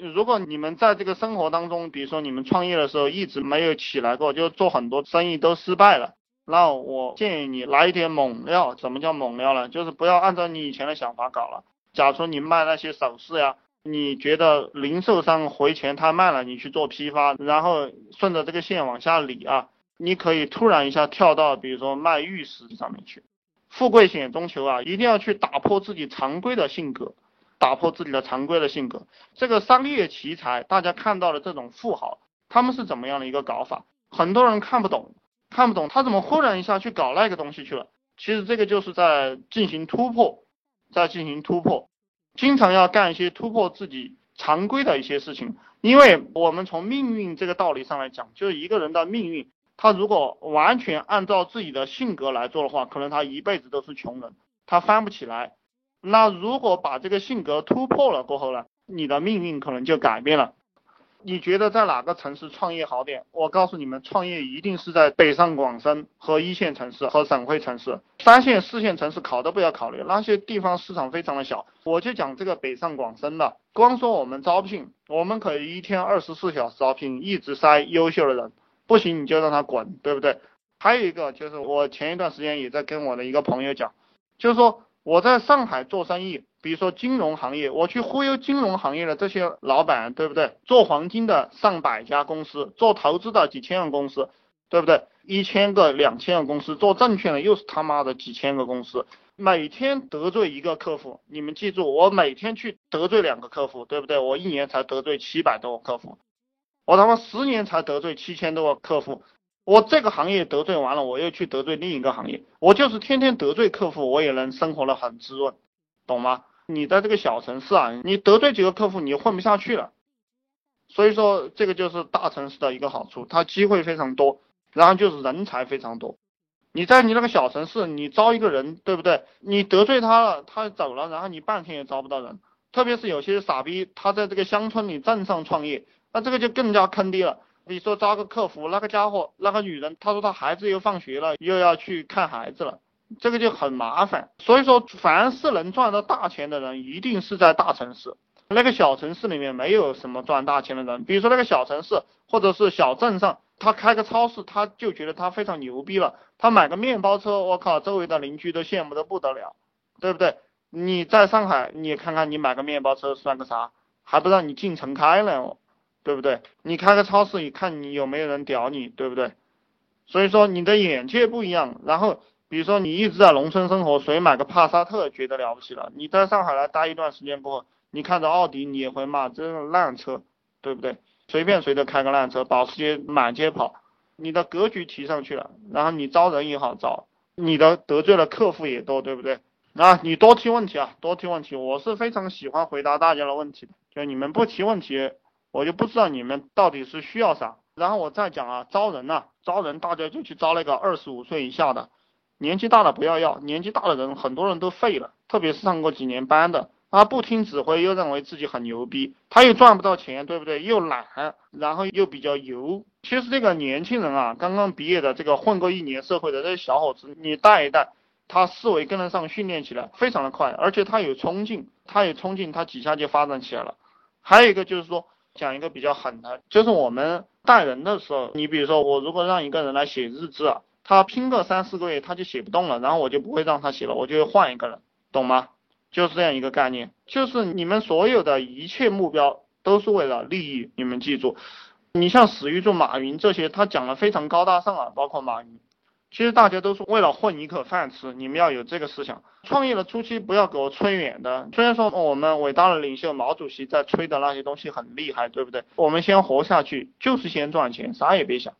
如果你们在这个生活当中，比如说你们创业的时候一直没有起来过，就做很多生意都失败了，那我建议你来一点猛料。什么叫猛料呢？就是不要按照你以前的想法搞了。假如说你卖那些首饰呀，你觉得零售商回钱太慢了，你去做批发，然后顺着这个线往下理啊，你可以突然一下跳到比如说卖玉石上面去。富贵险中求啊，一定要去打破自己常规的性格。打破自己的常规的性格，这个商业奇才，大家看到的这种富豪，他们是怎么样的一个搞法？很多人看不懂，看不懂他怎么忽然一下去搞那个东西去了。其实这个就是在进行突破，在进行突破，经常要干一些突破自己常规的一些事情。因为我们从命运这个道理上来讲，就是一个人的命运，他如果完全按照自己的性格来做的话，可能他一辈子都是穷人，他翻不起来。那如果把这个性格突破了过后呢，你的命运可能就改变了。你觉得在哪个城市创业好点？我告诉你们，创业一定是在北上广深和一线城市和省会城市，三线、四线城市考都不要考虑，那些地方市场非常的小。我就讲这个北上广深的，光说我们招聘，我们可以一天二十四小时招聘，一直筛优秀的人，不行你就让他滚，对不对？还有一个就是我前一段时间也在跟我的一个朋友讲，就是说。我在上海做生意，比如说金融行业，我去忽悠金融行业的这些老板，对不对？做黄金的上百家公司，做投资的几千个公司，对不对？一千个、两千个公司，做证券的又是他妈的几千个公司，每天得罪一个客户，你们记住，我每天去得罪两个客户，对不对？我一年才得罪七百多个客户，我他妈十年才得罪七千多个客户。我这个行业得罪完了，我又去得罪另一个行业，我就是天天得罪客户，我也能生活的很滋润，懂吗？你在这个小城市啊，你得罪几个客户，你混不下去了。所以说，这个就是大城市的一个好处，它机会非常多，然后就是人才非常多。你在你那个小城市，你招一个人，对不对？你得罪他了，他走了，然后你半天也招不到人。特别是有些傻逼，他在这个乡村里镇上创业，那这个就更加坑爹了。比如说招个客服，那个家伙，那个女人，她说她孩子又放学了，又要去看孩子了，这个就很麻烦。所以说，凡是能赚到大钱的人，一定是在大城市。那个小城市里面没有什么赚大钱的人。比如说那个小城市或者是小镇上，他开个超市，他就觉得他非常牛逼了。他买个面包车，我靠，周围的邻居都羡慕的不得了，对不对？你在上海，你看看你买个面包车算个啥，还不让你进城开呢？对不对？你开个超市，你看你有没有人屌你，对不对？所以说你的眼界不一样。然后比如说你一直在农村生活，谁买个帕萨特觉得了不起了？你在上海来待一段时间过后，你看着奥迪你也会骂这是烂车，对不对？随便谁都开个烂车，保时捷满街跑，你的格局提上去了，然后你招人也好招，你的得罪了客户也多，对不对？啊，你多提问题啊，多提问题，我是非常喜欢回答大家的问题，就你们不提问题。我就不知道你们到底是需要啥，然后我再讲啊，招人呐，招人大家就去招那个二十五岁以下的，年纪大的不要要，年纪大的人很多人都废了，特别是上过几年班的，他不听指挥又认为自己很牛逼，他又赚不到钱，对不对？又懒，然后又比较油。其实这个年轻人啊，刚刚毕业的这个混过一年社会的这些小伙子，你带一带，他思维跟得上，训练起来非常的快，而且他有冲劲，他有冲劲，他几下就发展起来了。还有一个就是说。讲一个比较狠的，就是我们带人的时候，你比如说我如果让一个人来写日志啊，他拼个三四个月他就写不动了，然后我就不会让他写了，我就会换一个人，懂吗？就是这样一个概念，就是你们所有的一切目标都是为了利益，你们记住，你像史玉柱、马云这些，他讲的非常高大上啊，包括马云。其实大家都是为了混一口饭吃，你们要有这个思想。创业的初期不要给我吹远的，虽然说我们伟大的领袖毛主席在吹的那些东西很厉害，对不对？我们先活下去，就是先赚钱，啥也别想。